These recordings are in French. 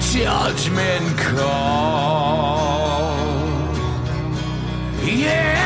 judgment call. Yeah.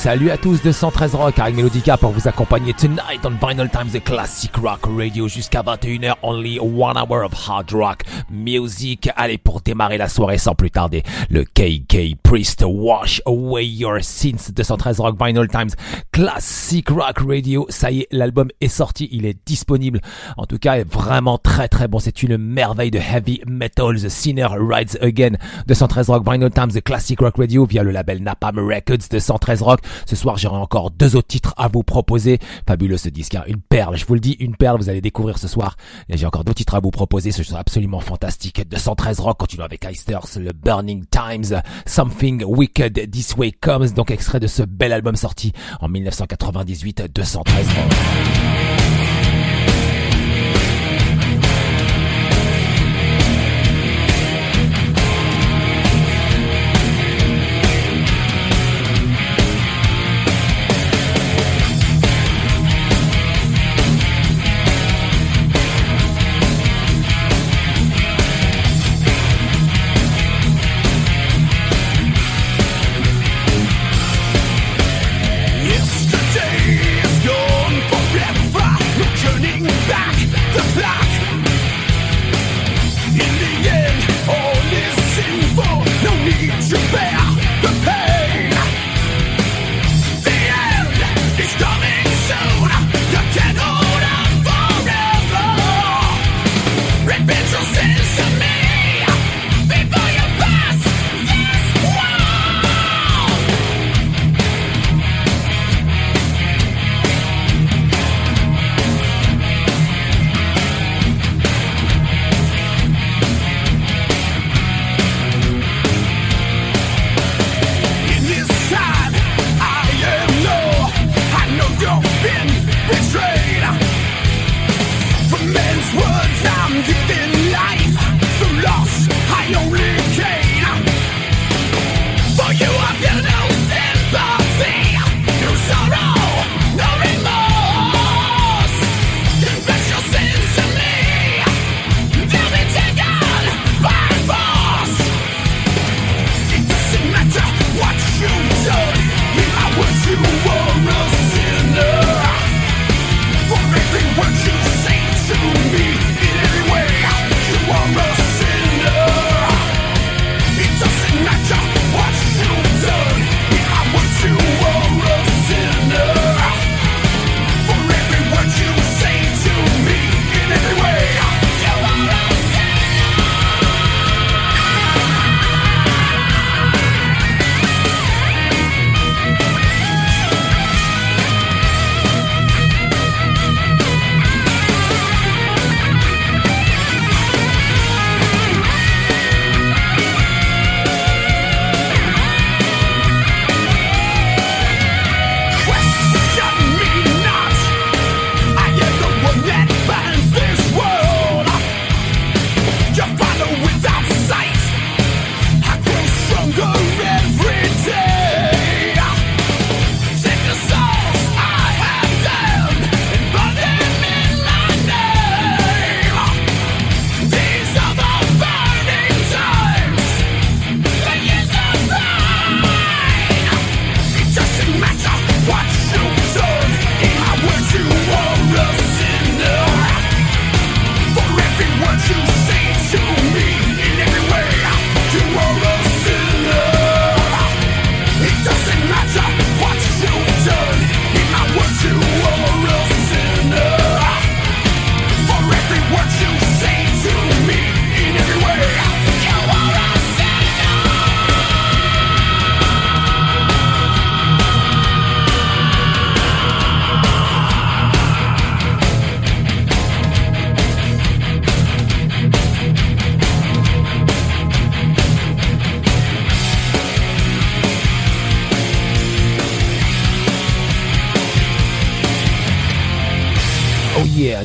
Salut à tous de 113 Rock avec Melodica pour vous accompagner tonight on Vinyl Times the Classic Rock Radio jusqu'à 21h. Only one hour of hard rock music. Allez, pour démarrer la soirée sans plus tarder, le KK Priest Wash Away Your Sins 213 Rock Vinyl Times Classic Rock Radio. Ça y est, l'album est sorti, il est disponible. En tout cas, est vraiment très très bon. C'est une merveille de heavy metal. The Sinner Rides Again 213 Rock Vinyl Times the Classic Rock Radio via le label Napalm Records de 113 Rock. Ce soir, j'aurai encore deux autres titres à vous proposer. Fabuleux ce disque, hein. une perle. Je vous le dis, une perle. Vous allez découvrir ce soir. J'ai encore deux titres à vous proposer. Ce sera absolument fantastique. 213 Rock continue avec Eisters, le Burning Times, Something Wicked This Way Comes. Donc extrait de ce bel album sorti en 1998, 213 Rock.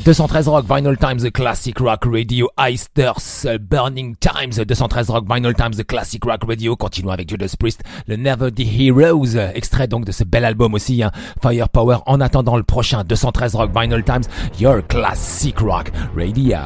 213 Rock Vinyl Times, the Classic Rock Radio, Eisters, uh, Burning Times, 213 Rock Vinyl Times, the Classic Rock Radio, continuons avec Judas Priest, le Never the Heroes, extrait donc de ce bel album aussi, hein, Firepower, en attendant le prochain 213 Rock Vinyl Times, Your Classic Rock Radio.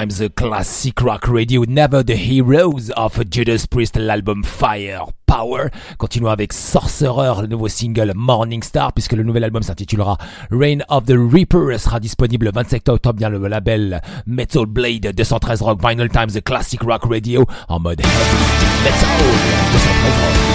Final Times Classic Rock Radio, Never the Heroes of Judas Priest, l'album Fire Power. Continuons avec Sorcerer, le nouveau single Morning Star, puisque le nouvel album s'intitulera Reign of the Reaper, sera disponible le 27 octobre dans le label Metal Blade 213 Rock Vinyl Times Classic Rock Radio en mode metal 213 Rock.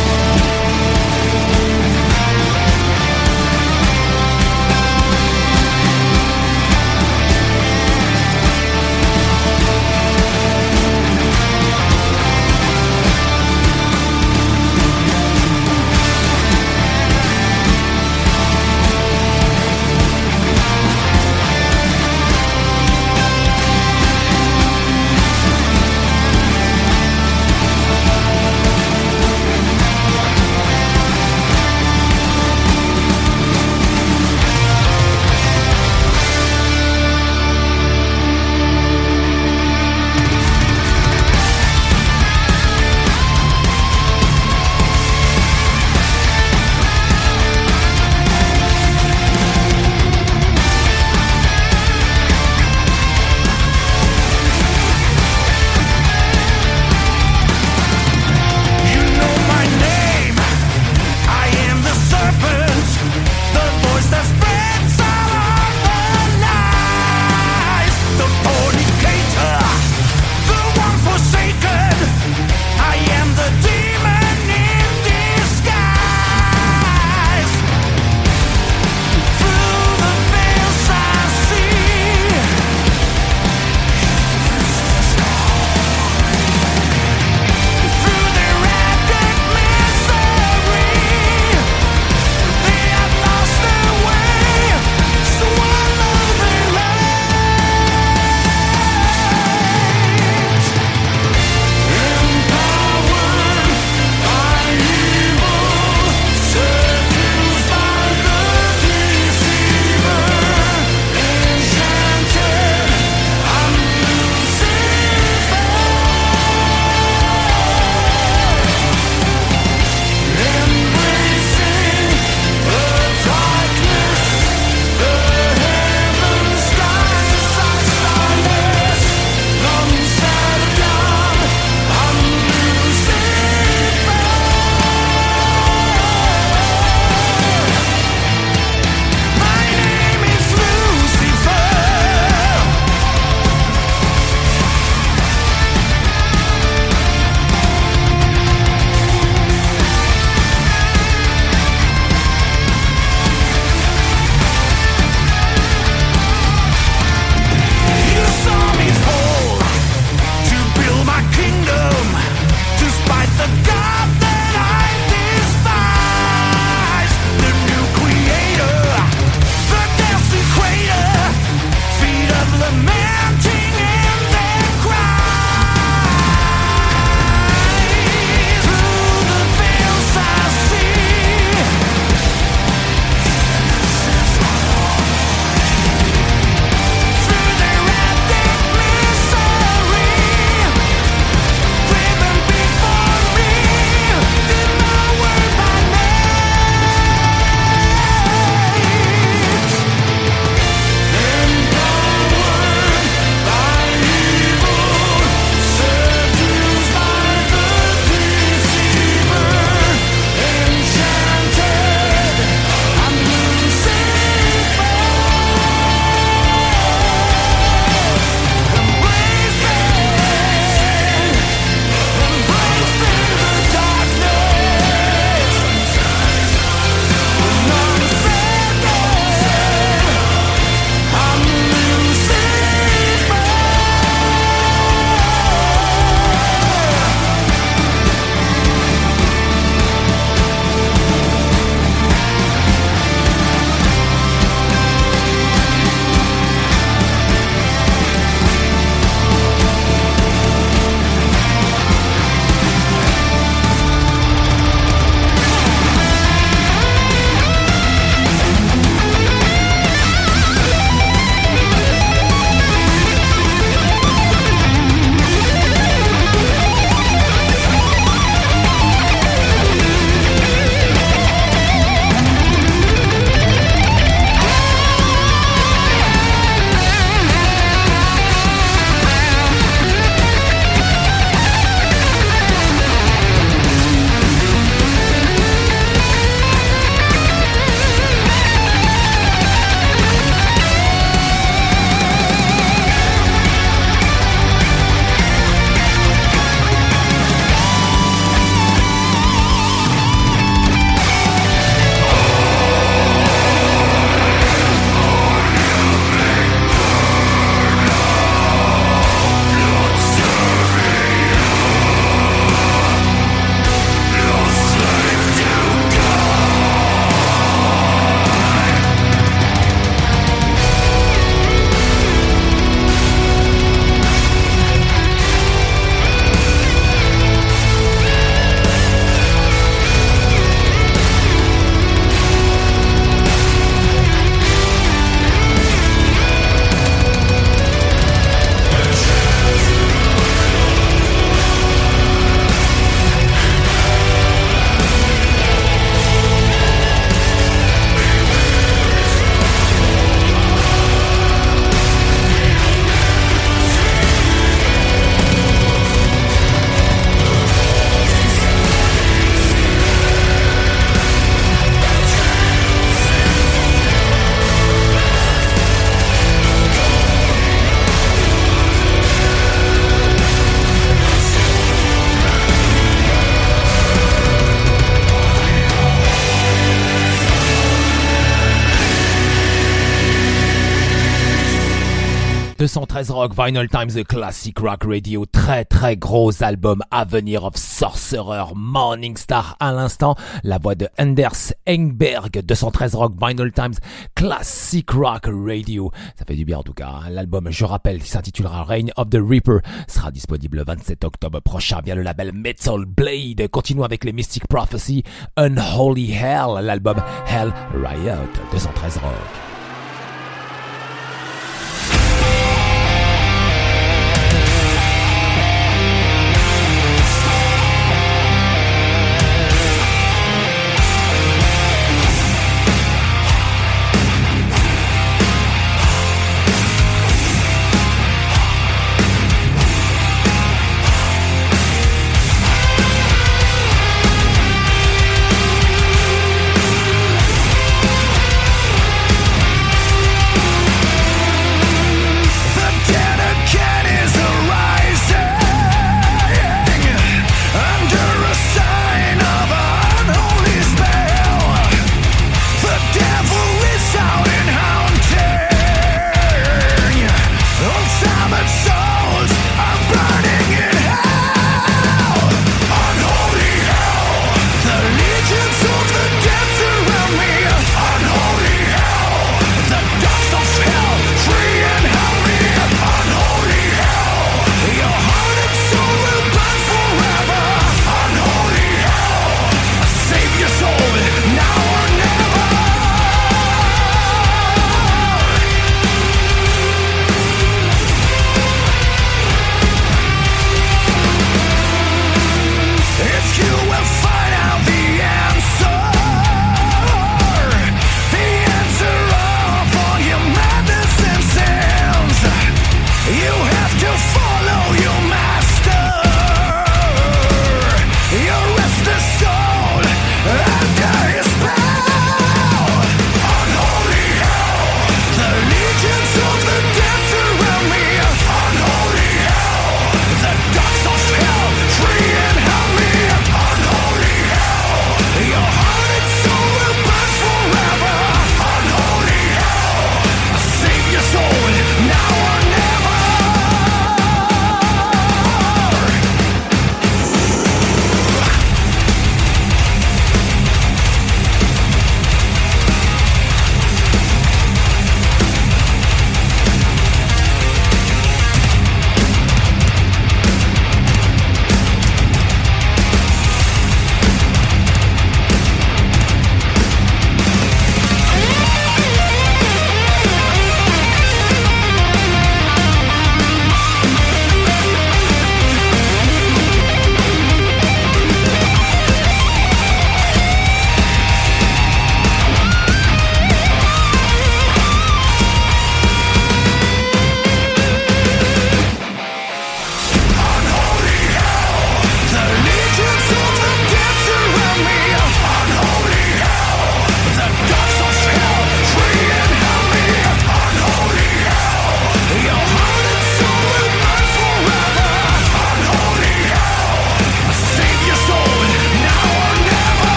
213 Rock, Vinyl Times, The Classic Rock Radio. Très très gros album Avenir of Sorcerer, Morning Star à l'instant. La voix de Anders Engberg, 213 Rock, Vinyl Times, Classic Rock Radio. Ça fait du bien en tout cas. Hein. L'album, je rappelle, s'intitulera Reign of the Reaper, sera disponible le 27 octobre prochain via le label Metal Blade. Continuons avec les Mystic Prophecy, Unholy Hell, l'album Hell Riot, 213 Rock.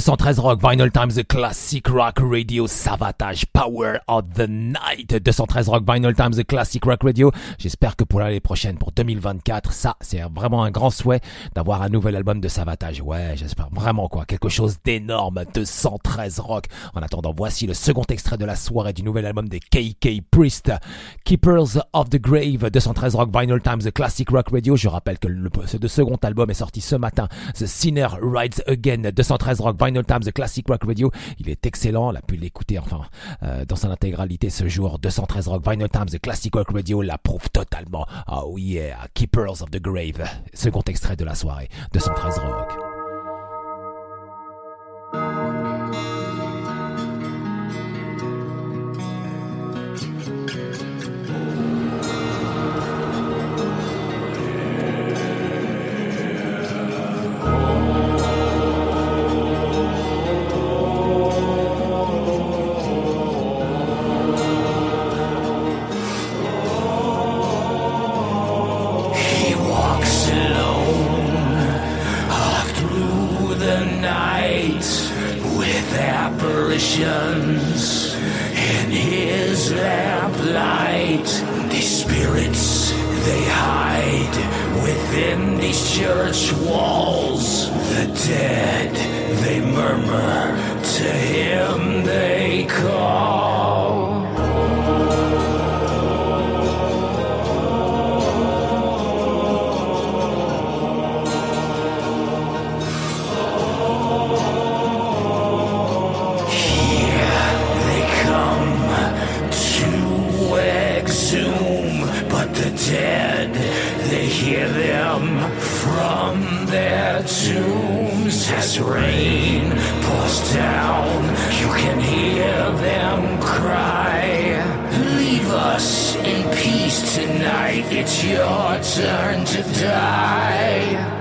213 Rock, Vinyl Times, The Classic Rock Radio, Savatage, Power of the Night. 213 Rock, Vinyl Times, The Classic Rock Radio. J'espère que pour l'année prochaine, pour 2024, ça, c'est vraiment un grand souhait d'avoir un nouvel album de Savatage. Ouais, j'espère vraiment quoi. Quelque chose d'énorme. 213 Rock. En attendant, voici le second extrait de la soirée du nouvel album des KK Priest. Keepers of the Grave, 213 Rock, Vinyl Times, The Classic Rock Radio. Je rappelle que le, second album est sorti ce matin. The Sinner Rides Again, 213 Rock, Vinyl Times, The Classic Rock Radio. Il est excellent, on a pu l'écouter enfin euh, dans son intégralité ce jour. 213 Rock, Vinyl Times, The Classic Rock Radio l'approuve totalement. Oh yeah, Keepers of the Grave. Second extrait de la soirée. 213 Rock. they hide within these church walls. The dead, they murmur, to him they call. tombs as rain pours down. You can hear them cry. Leave us in peace tonight. It's your turn to die.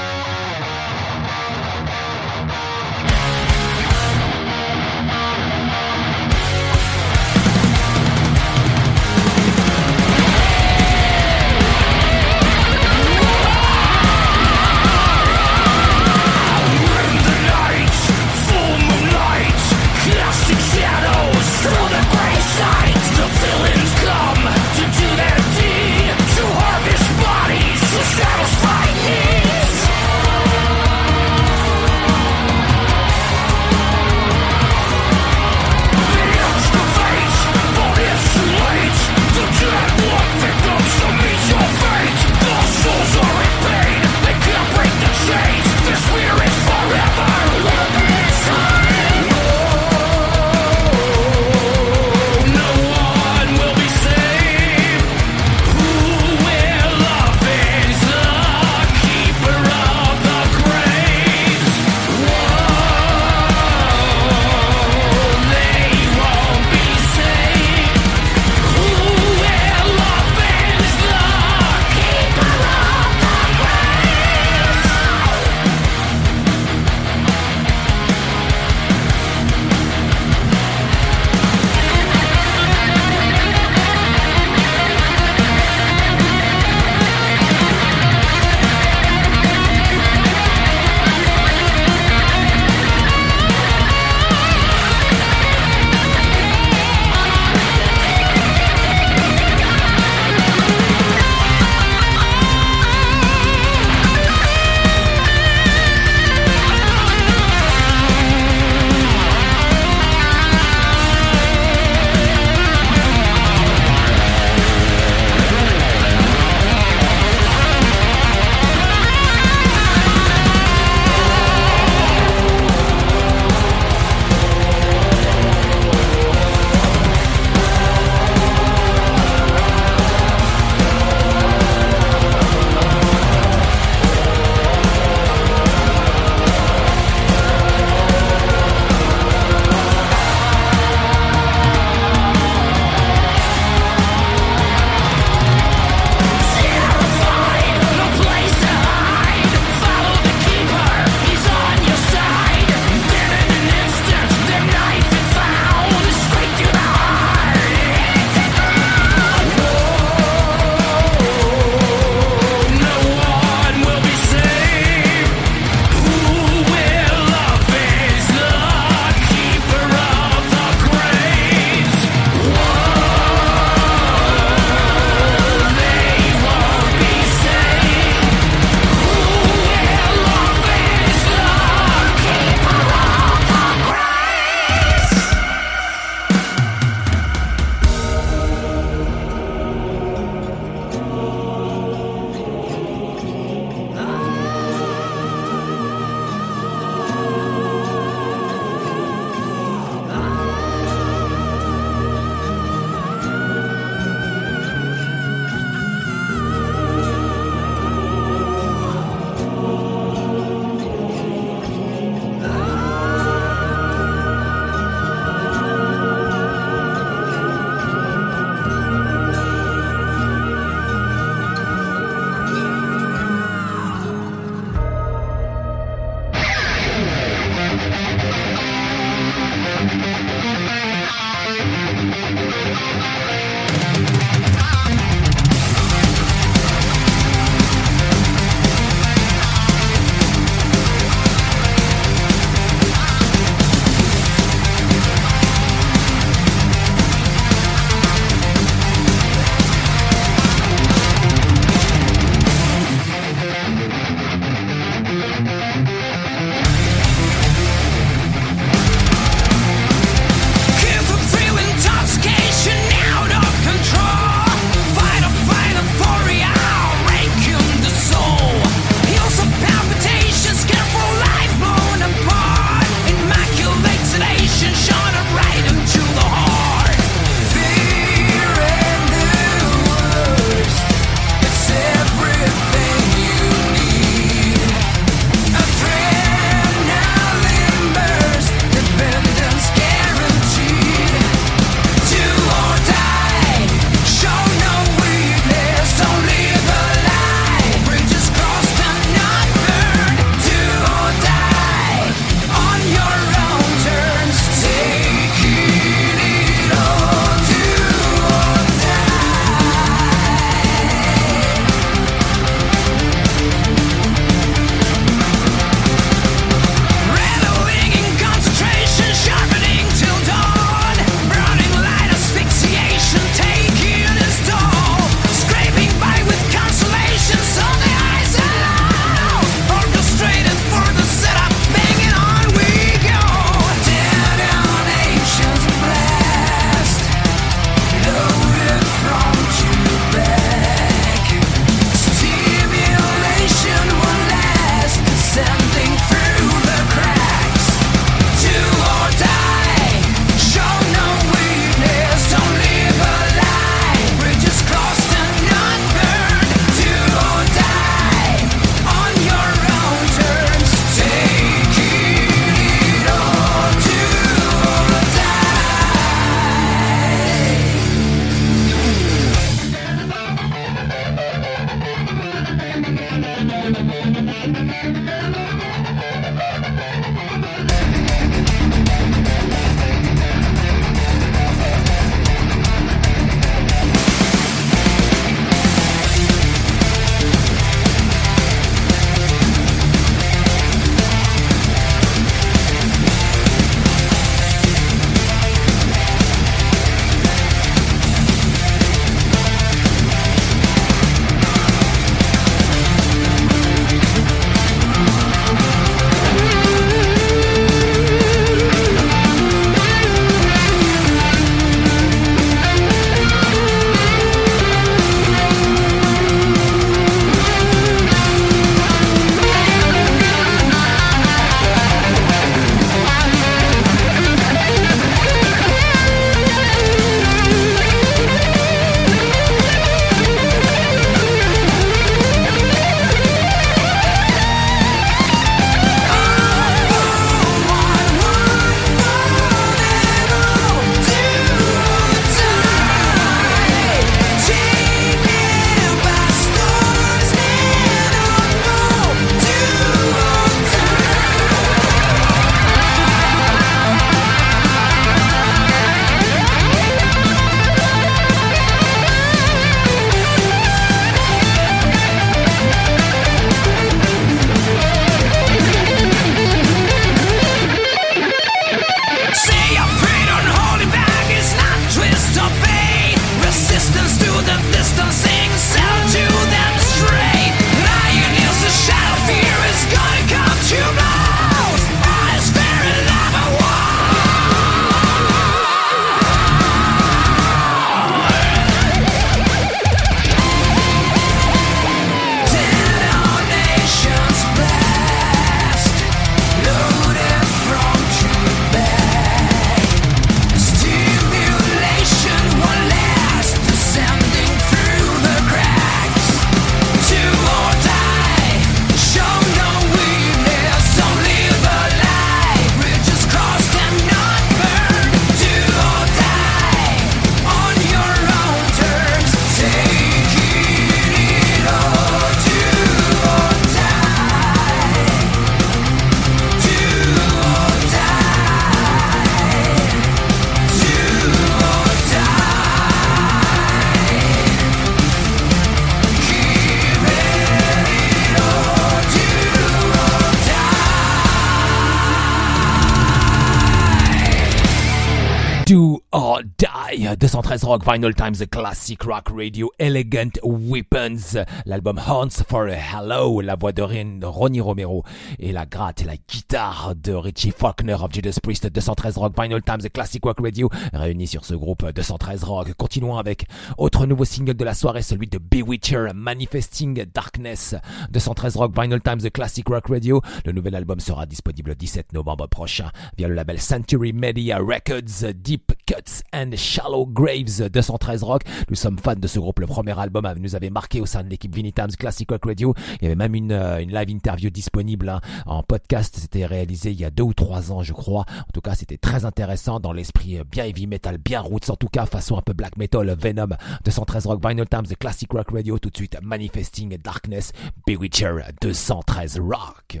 213 Rock, Vinyl Times, The Classic Rock Radio, Elegant Weapons, l'album Horns for a Hello, la voix de Ronnie Romero et la gratte et la guitare de Richie Faulkner of Judas Priest, 213 Rock, Vinyl Times, The Classic Rock Radio, réunis sur ce groupe 213 Rock. Continuons avec autre nouveau single de la soirée, celui de Bewitcher, Manifesting Darkness, 213 Rock, Vinyl Times, The Classic Rock Radio. Le nouvel album sera disponible le 17 novembre prochain via le label Century Media Records, Deep Cuts and Shallow Graves 213 Rock. Nous sommes fans de ce groupe. Le premier album nous avait marqué au sein de l'équipe Vinny Times Classic Rock Radio. Il y avait même une, euh, live interview disponible hein, en podcast. C'était réalisé il y a deux ou trois ans, je crois. En tout cas, c'était très intéressant dans l'esprit euh, bien heavy metal, bien roots. En tout cas, façon un peu black metal, Venom 213 Rock, Vinyl Times, Classic Rock Radio. Tout de suite, Manifesting Darkness, Bewitcher 213 Rock.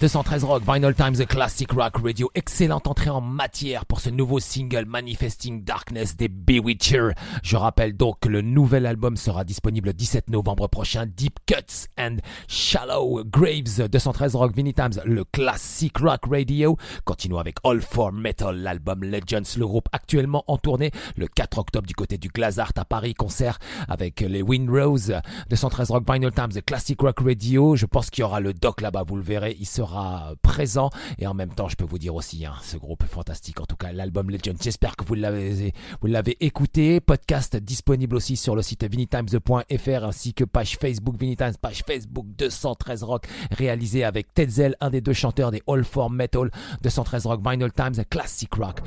213 Rock, Vinyl Times, The Classic Rock Radio. Excellente entrée en matière pour ce nouveau single Manifesting Darkness des Bewitcher. Je rappelle donc que le nouvel album sera disponible le 17 novembre prochain. Deep Cuts and Shallow Graves, 213 Rock, Vinyl Times, le Classic Rock Radio. Continuons avec All for Metal, l'album Legends, le groupe actuellement en tournée le 4 octobre du côté du Glazart à Paris, concert avec les Windrose, 213 Rock, Vinyl Times, The Classic Rock Radio. Je pense qu'il y aura le doc là-bas, vous le verrez, il sera présent. Et en même temps, je peux vous dire aussi, hein, ce groupe est fantastique. En tout cas, l'album Legend. J'espère que vous l'avez, vous l'avez écouté. Podcast disponible aussi sur le site vinitimes.fr ainsi que page Facebook Vinitimes, page Facebook 213 Rock, réalisé avec Tetzel, un des deux chanteurs des All for Metal, 213 Rock, Vinyl Times, Classic Rock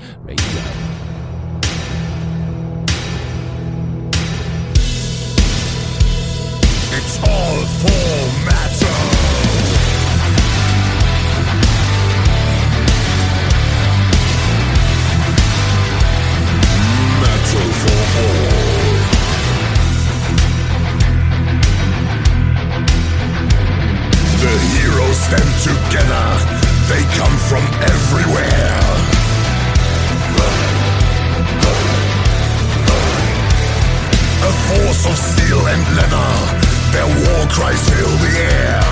The heroes stand together. They come from everywhere. A force of steel and leather. Their war cries fill the air.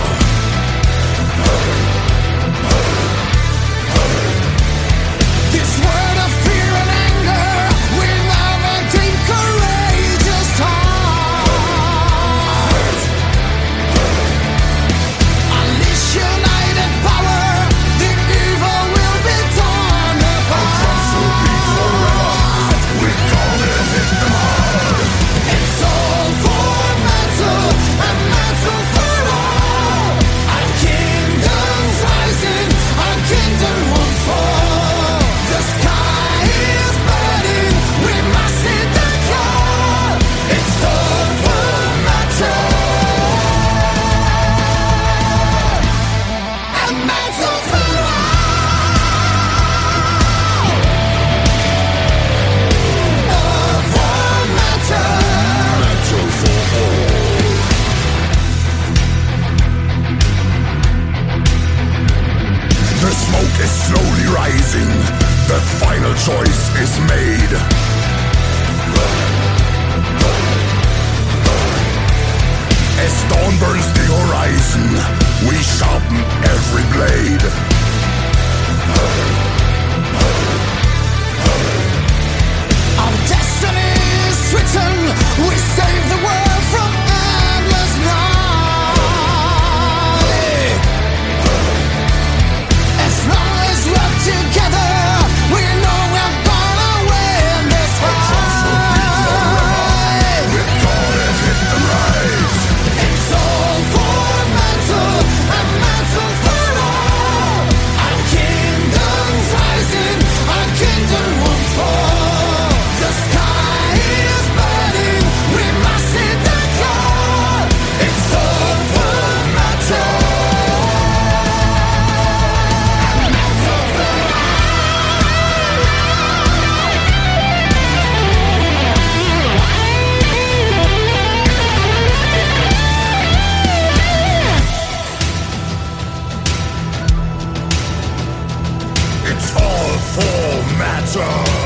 For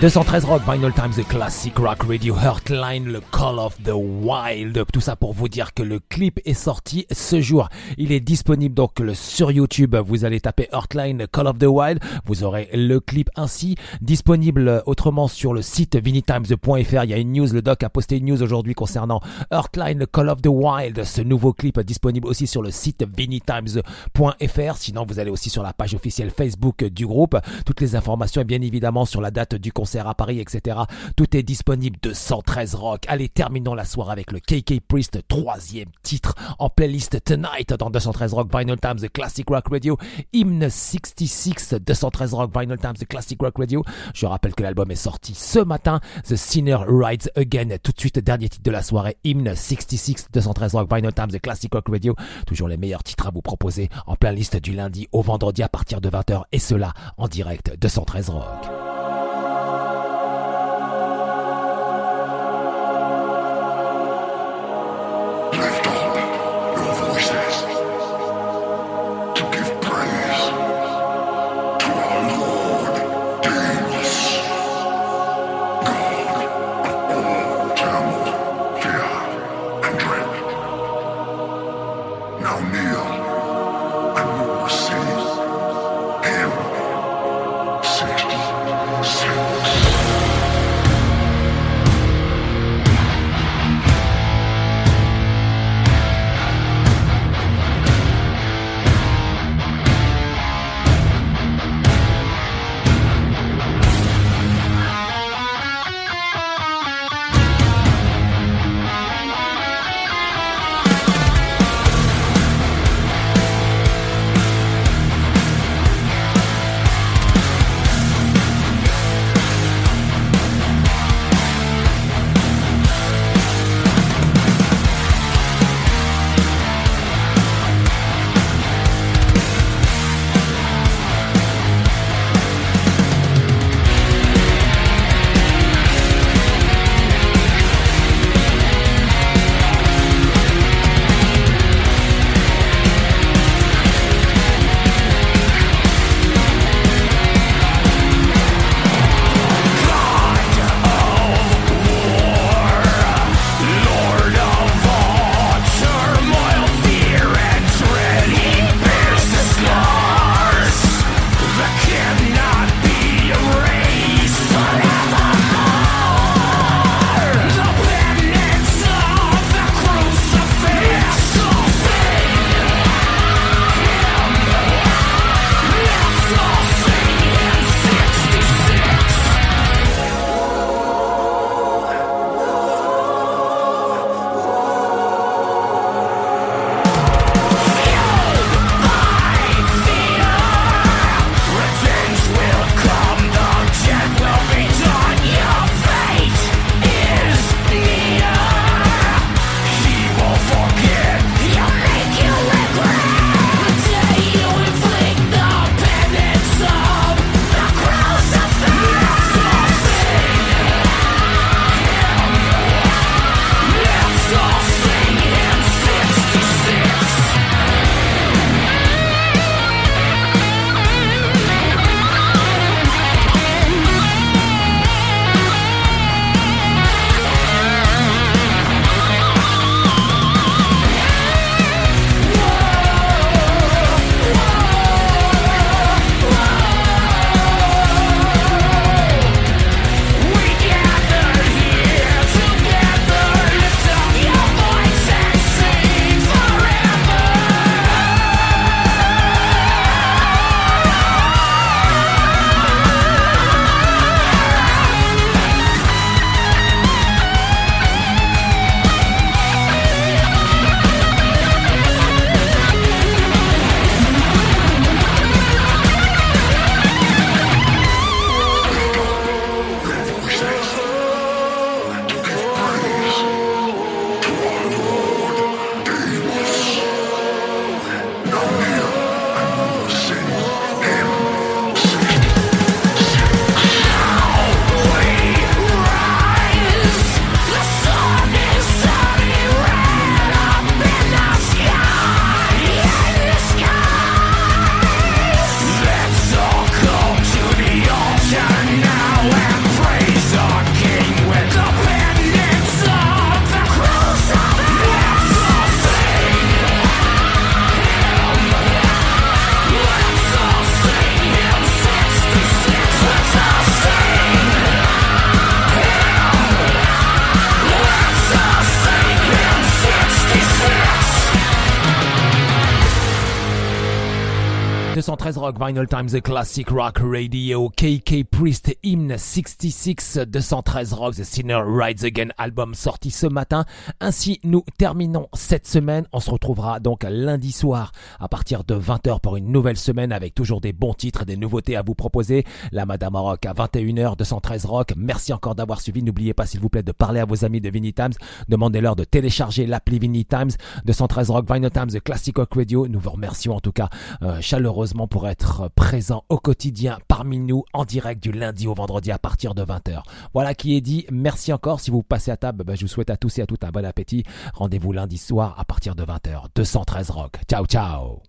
213 Rock, Vinyl Times, The Classic Rock Radio, Heartline, le Call of the Wild. Tout ça pour vous dire que le clip est sorti ce jour. Il est disponible donc sur YouTube. Vous allez taper Heartline, Call of the Wild. Vous aurez le clip ainsi disponible autrement sur le site vinnytimes.fr. Il y a une news, le doc a posté une news aujourd'hui concernant Heartline, Call of the Wild. Ce nouveau clip disponible aussi sur le site vinnytimes.fr. Sinon, vous allez aussi sur la page officielle Facebook du groupe. Toutes les informations et bien évidemment sur la date du concert à Paris, etc. Tout est disponible de 113 Rock. Allez, terminons la soirée avec le KK Priest, troisième titre en playlist Tonight dans 213 Rock Vinyl Times, The Classic Rock Radio, Hymne 66, 213 Rock Vinyl Times, The Classic Rock Radio. Je rappelle que l'album est sorti ce matin, The Sinner Rides Again. Tout de suite, dernier titre de la soirée, Hymne 66, 213 Rock Vinyl Times, The Classic Rock Radio. Toujours les meilleurs titres à vous proposer en plein liste du lundi au vendredi à partir de 20h et cela en direct 213 Rock. Rock, Vinyl Times, The Classic Rock Radio, KK Priest, Hymn 66, 213 Rock, The Sinner Rides Again, album sorti ce matin. Ainsi, nous terminons cette semaine. On se retrouvera donc lundi soir à partir de 20h pour une nouvelle semaine avec toujours des bons titres et des nouveautés à vous proposer. La Madame Rock à 21h, 213 Rock. Merci encore d'avoir suivi. N'oubliez pas, s'il vous plaît, de parler à vos amis de Vinny Times. Demandez-leur de télécharger l'appli Vinny Times, 213 Rock, Vinyl Times, The Classic Rock Radio. Nous vous remercions en tout cas euh, chaleureusement pour être présent au quotidien parmi nous en direct du lundi au vendredi à partir de 20h. Voilà qui est dit. Merci encore. Si vous passez à table, bah, je vous souhaite à tous et à toutes un bon appétit. Rendez-vous lundi soir à partir de 20h. 213 Rock. Ciao, ciao.